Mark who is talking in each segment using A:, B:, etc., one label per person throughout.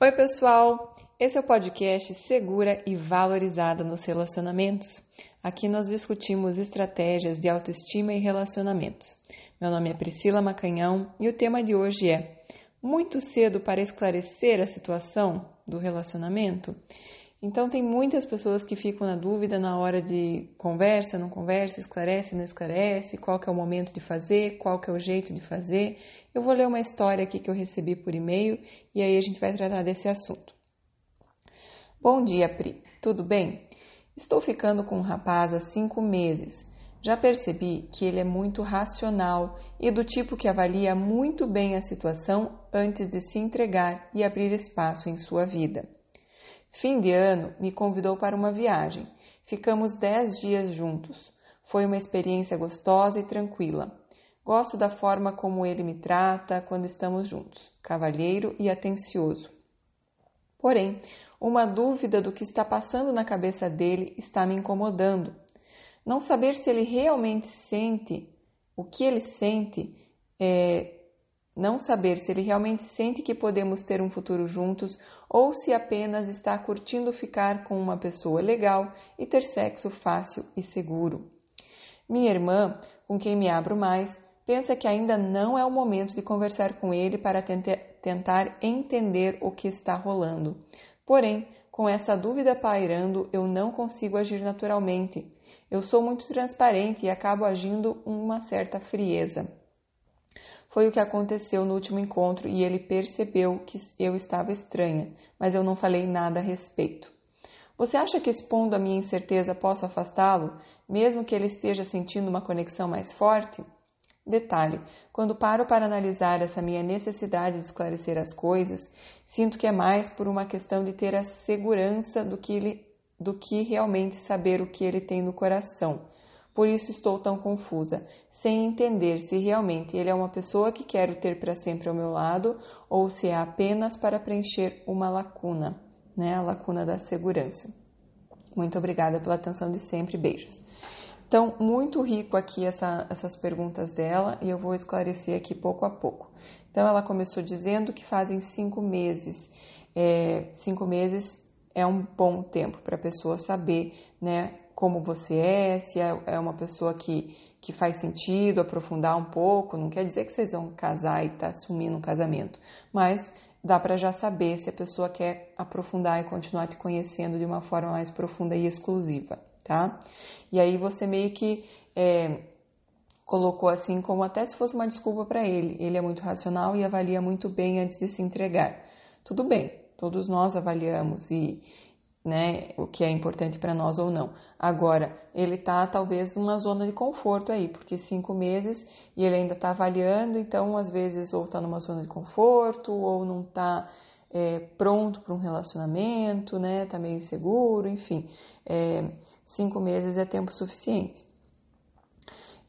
A: Oi, pessoal! Esse é o podcast Segura e Valorizada nos Relacionamentos. Aqui nós discutimos estratégias de autoestima e relacionamentos. Meu nome é Priscila Macanhão e o tema de hoje é Muito cedo para esclarecer a situação do relacionamento? Então, tem muitas pessoas que ficam na dúvida na hora de conversa, não conversa, esclarece, não esclarece, qual que é o momento de fazer, qual que é o jeito de fazer. Eu vou ler uma história aqui que eu recebi por e-mail e aí a gente vai tratar desse assunto. Bom dia, Pri. Tudo bem? Estou ficando com um rapaz há cinco meses. Já percebi que ele é muito racional e do tipo que avalia muito bem a situação antes de se entregar e abrir espaço em sua vida. Fim de ano, me convidou para uma viagem. Ficamos dez dias juntos. Foi uma experiência gostosa e tranquila. Gosto da forma como ele me trata quando estamos juntos, cavalheiro e atencioso. Porém, uma dúvida do que está passando na cabeça dele está me incomodando. Não saber se ele realmente sente o que ele sente é, não saber se ele realmente sente que podemos ter um futuro juntos ou se apenas está curtindo ficar com uma pessoa legal e ter sexo fácil e seguro. Minha irmã, com quem me abro mais, pensa que ainda não é o momento de conversar com ele para tentar entender o que está rolando. Porém, com essa dúvida pairando, eu não consigo agir naturalmente. Eu sou muito transparente e acabo agindo uma certa frieza. Foi o que aconteceu no último encontro e ele percebeu que eu estava estranha, mas eu não falei nada a respeito. Você acha que expondo a minha incerteza posso afastá-lo, mesmo que ele esteja sentindo uma conexão mais forte? Detalhe: quando paro para analisar essa minha necessidade de esclarecer as coisas, sinto que é mais por uma questão de ter a segurança do que, ele, do que realmente saber o que ele tem no coração por isso estou tão confusa, sem entender se realmente ele é uma pessoa que quero ter para sempre ao meu lado ou se é apenas para preencher uma lacuna, né? A lacuna da segurança. Muito obrigada pela atenção de sempre. Beijos. Então, muito rico aqui essa, essas perguntas dela e eu vou esclarecer aqui pouco a pouco. Então, ela começou dizendo que fazem cinco meses. É, cinco meses é um bom tempo para a pessoa saber, né, como você é, se é, é uma pessoa que, que faz sentido aprofundar um pouco. Não quer dizer que vocês vão casar e tá assumindo um casamento, mas dá para já saber se a pessoa quer aprofundar e continuar te conhecendo de uma forma mais profunda e exclusiva, tá? E aí você meio que é, colocou assim como até se fosse uma desculpa para ele. Ele é muito racional e avalia muito bem antes de se entregar. Tudo bem, todos nós avaliamos e né, o que é importante para nós ou não. Agora, ele está talvez numa zona de conforto aí, porque cinco meses e ele ainda está avaliando, então às vezes ou está numa zona de conforto ou não está é, pronto para um relacionamento, né, está meio inseguro, enfim, é, cinco meses é tempo suficiente.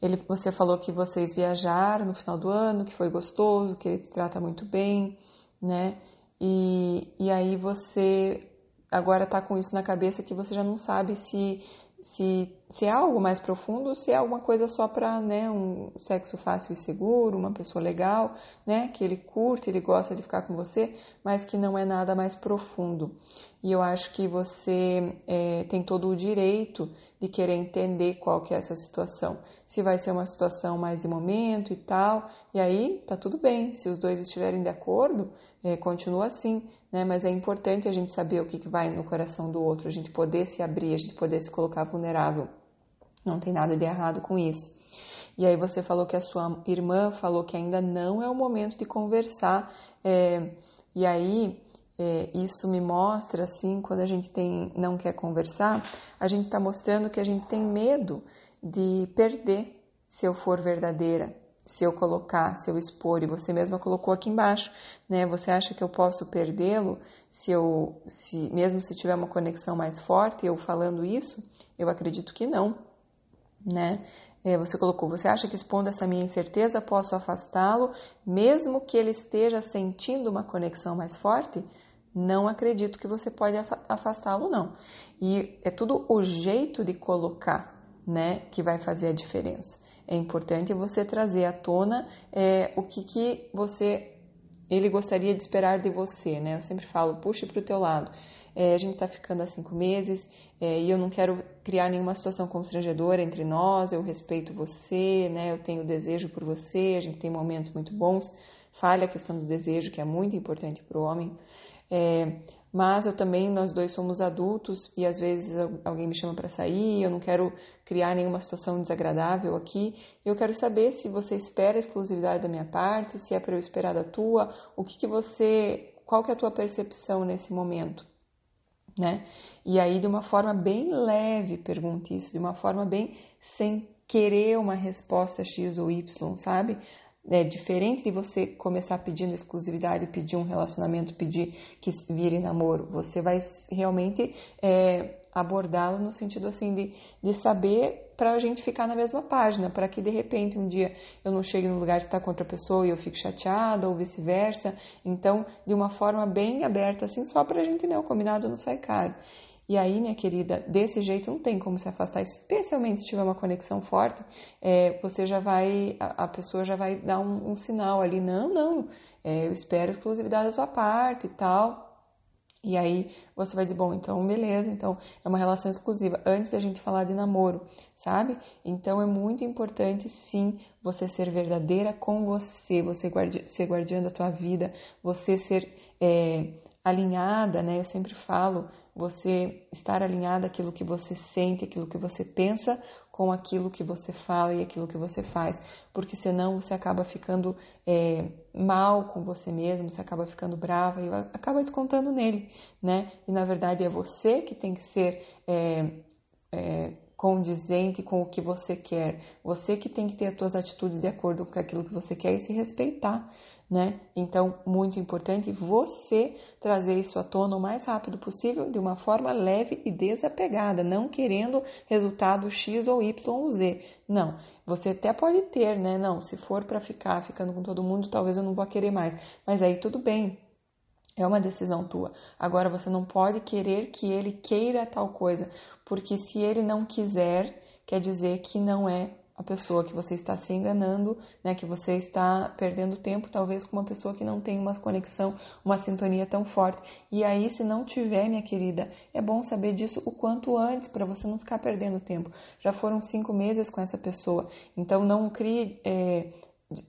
A: Ele, você falou que vocês viajaram no final do ano, que foi gostoso, que ele te trata muito bem, né? E, e aí você agora está com isso na cabeça que você já não sabe se, se, se é algo mais profundo se é alguma coisa só para né, um sexo fácil e seguro, uma pessoa legal, né, que ele curte, ele gosta de ficar com você, mas que não é nada mais profundo. E eu acho que você é, tem todo o direito de querer entender qual que é essa situação. Se vai ser uma situação mais de momento e tal, e aí tá tudo bem. Se os dois estiverem de acordo, é, continua assim, né? Mas é importante a gente saber o que, que vai no coração do outro, a gente poder se abrir, a gente poder se colocar vulnerável. Não tem nada de errado com isso. E aí você falou que a sua irmã falou que ainda não é o momento de conversar. É, e aí é, isso me mostra assim, quando a gente tem, não quer conversar, a gente está mostrando que a gente tem medo de perder se eu for verdadeira, se eu colocar, se eu expor, e você mesma colocou aqui embaixo, né? Você acha que eu posso perdê-lo se eu, se mesmo se tiver uma conexão mais forte, eu falando isso? Eu acredito que não, né? É, você colocou, você acha que expondo essa minha incerteza posso afastá-lo, mesmo que ele esteja sentindo uma conexão mais forte? Não acredito que você pode afastá-lo, não. E é tudo o jeito de colocar, né, que vai fazer a diferença. É importante você trazer à tona é, o que, que você ele gostaria de esperar de você, né? Eu sempre falo, puxe para o teu lado. É, a gente está ficando há cinco meses é, e eu não quero criar nenhuma situação constrangedora entre nós. Eu respeito você, né? Eu tenho desejo por você. A gente tem momentos muito bons. Falha a questão do desejo, que é muito importante para o homem. É, mas eu também, nós dois somos adultos e às vezes alguém me chama para sair, eu não quero criar nenhuma situação desagradável aqui. Eu quero saber se você espera exclusividade da minha parte, se é para eu esperar da tua, o que, que você, qual que é a tua percepção nesse momento, né? E aí de uma forma bem leve pergunte isso, de uma forma bem sem querer uma resposta X ou Y, sabe? É diferente de você começar pedindo exclusividade, pedir um relacionamento, pedir que vire namoro. Você vai realmente é, abordá-lo no sentido assim de, de saber para a gente ficar na mesma página, para que de repente um dia eu não chegue no lugar de estar com outra pessoa e eu fique chateada ou vice-versa. Então, de uma forma bem aberta, assim, só para a gente, né? O combinado não sai caro. E aí, minha querida, desse jeito não tem como se afastar, especialmente se tiver uma conexão forte, é, você já vai, a, a, pessoa já vai dar um, um sinal ali, não, não, é, eu espero exclusividade da tua parte e tal. E aí você vai dizer, bom, então beleza, então é uma relação exclusiva, antes da gente falar de namoro, sabe? Então é muito importante sim você ser verdadeira com você, você guardi ser guardiã da tua vida, você ser é, alinhada, né? Eu sempre falo, você estar alinhada aquilo que você sente, aquilo que você pensa com aquilo que você fala e aquilo que você faz, porque senão você acaba ficando é, mal com você mesmo, você acaba ficando brava e acaba descontando nele, né? E na verdade é você que tem que ser é, é, condizente com o que você quer, você que tem que ter as suas atitudes de acordo com aquilo que você quer e se respeitar né? Então, muito importante você trazer isso à tona o mais rápido possível, de uma forma leve e desapegada, não querendo resultado X ou Y ou Z. Não, você até pode ter, né? Não, se for para ficar ficando com todo mundo, talvez eu não vou querer mais. Mas aí tudo bem, é uma decisão tua. Agora você não pode querer que ele queira tal coisa, porque se ele não quiser, quer dizer que não é a pessoa que você está se enganando, né, que você está perdendo tempo talvez com uma pessoa que não tem uma conexão, uma sintonia tão forte. E aí, se não tiver, minha querida, é bom saber disso o quanto antes para você não ficar perdendo tempo. Já foram cinco meses com essa pessoa, então não crie é,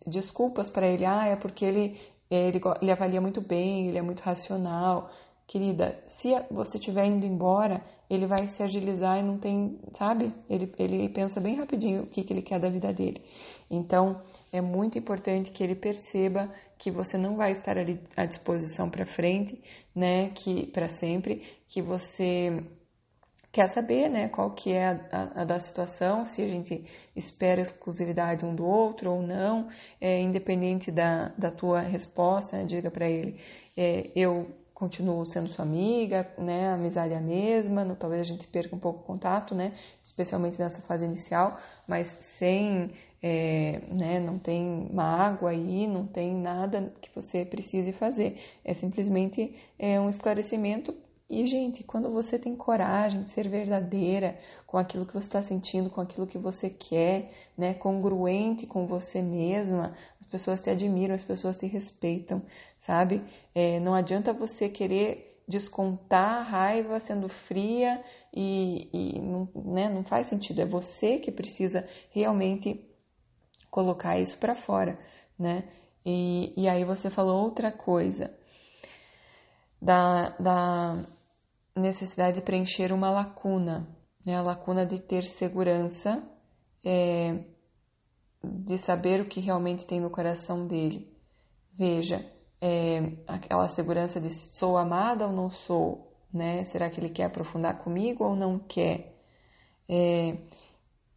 A: desculpas para ele. Ah, é porque ele, ele ele avalia muito bem, ele é muito racional. Querida, se você estiver indo embora, ele vai se agilizar e não tem, sabe? Ele, ele pensa bem rapidinho o que, que ele quer da vida dele. Então, é muito importante que ele perceba que você não vai estar ali à disposição para frente, né? Que para sempre, que você quer saber, né? Qual que é a, a, a, da situação, se a gente espera exclusividade um do outro ou não, é, independente da, da tua resposta, né? diga para ele, é, eu continuo sendo sua amiga, né? Amizade é a mesma, talvez a gente perca um pouco o contato, né? Especialmente nessa fase inicial, mas sem, é, né? Não tem mágoa aí, não tem nada que você precise fazer. É simplesmente é, um esclarecimento. E, gente, quando você tem coragem de ser verdadeira com aquilo que você está sentindo, com aquilo que você quer, né? Congruente com você mesma, as pessoas te admiram, as pessoas te respeitam, sabe? É, não adianta você querer descontar a raiva sendo fria e, e não, né, não faz sentido. É você que precisa realmente colocar isso para fora, né? E, e aí você falou outra coisa da, da necessidade de preencher uma lacuna, né? A lacuna de ter segurança é, de saber o que realmente tem no coração dele. Veja, é, aquela segurança de sou amada ou não sou, né? Será que ele quer aprofundar comigo ou não quer? É,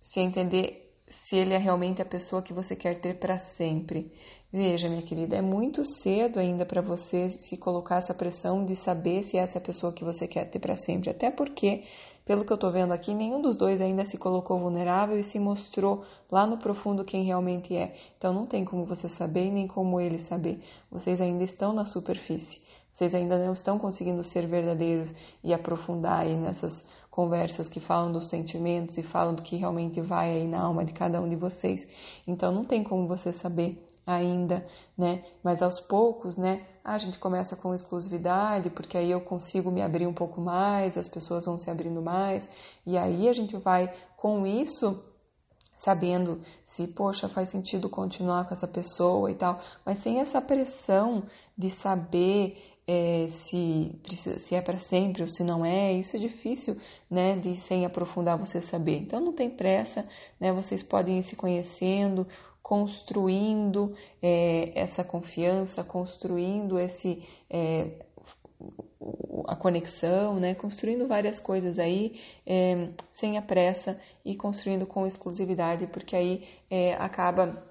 A: se entender se ele é realmente a pessoa que você quer ter para sempre. Veja, minha querida, é muito cedo ainda para você se colocar essa pressão de saber se essa é a pessoa que você quer ter para sempre, até porque pelo que eu estou vendo aqui, nenhum dos dois ainda se colocou vulnerável e se mostrou lá no profundo quem realmente é. Então não tem como você saber nem como ele saber. Vocês ainda estão na superfície. Vocês ainda não estão conseguindo ser verdadeiros e aprofundar aí nessas conversas que falam dos sentimentos e falam do que realmente vai aí na alma de cada um de vocês. Então não tem como você saber ainda, né? Mas aos poucos, né? A gente começa com exclusividade, porque aí eu consigo me abrir um pouco mais, as pessoas vão se abrindo mais, e aí a gente vai com isso sabendo se, poxa, faz sentido continuar com essa pessoa e tal, mas sem essa pressão de saber é, se, se é para sempre ou se não é, isso é difícil, né, de sem aprofundar você saber. Então não tem pressa, né, vocês podem ir se conhecendo, construindo é, essa confiança, construindo esse é, a conexão, né, construindo várias coisas aí é, sem a pressa e construindo com exclusividade, porque aí é, acaba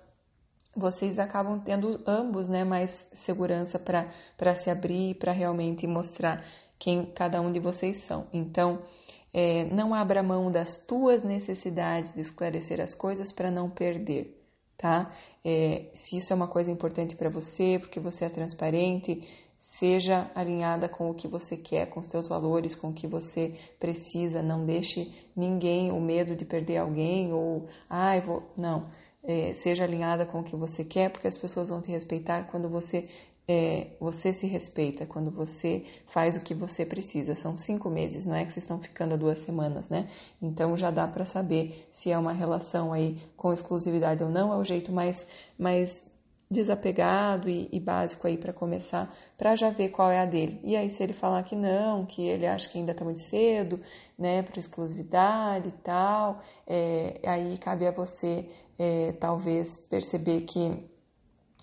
A: vocês acabam tendo ambos né, mais segurança para se abrir, para realmente mostrar quem cada um de vocês são. Então, é, não abra mão das tuas necessidades de esclarecer as coisas para não perder, tá? É, se isso é uma coisa importante para você, porque você é transparente, seja alinhada com o que você quer, com os seus valores, com o que você precisa. Não deixe ninguém o medo de perder alguém ou, ai, ah, vou. Não é, seja alinhada com o que você quer, porque as pessoas vão te respeitar quando você é, você se respeita, quando você faz o que você precisa. São cinco meses, não é que vocês estão ficando duas semanas, né? Então já dá para saber se é uma relação aí com exclusividade ou não. É o jeito mais, mais desapegado e, e básico aí para começar, para já ver qual é a dele. E aí se ele falar que não, que ele acha que ainda está muito cedo, né, para exclusividade e tal, é, aí cabe a você é, talvez perceber que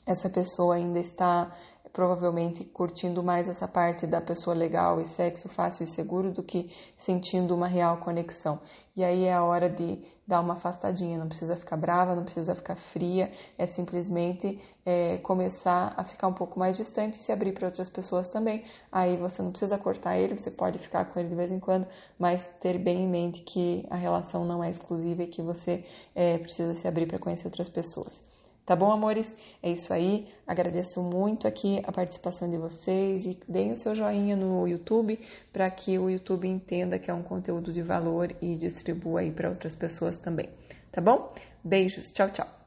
A: essa pessoa ainda está provavelmente curtindo mais essa parte da pessoa legal e sexo fácil e seguro do que sentindo uma real conexão. E aí é a hora de dar uma afastadinha, não precisa ficar brava, não precisa ficar fria, é simplesmente é, começar a ficar um pouco mais distante e se abrir para outras pessoas também. Aí você não precisa cortar ele, você pode ficar com ele de vez em quando, mas ter bem em mente que a relação não é exclusiva e que você é, precisa se abrir para conhecer outras pessoas. Tá bom, amores? É isso aí. Agradeço muito aqui a participação de vocês e deem o seu joinha no YouTube para que o YouTube entenda que é um conteúdo de valor e distribua aí para outras pessoas também. Tá bom? Beijos. Tchau, tchau.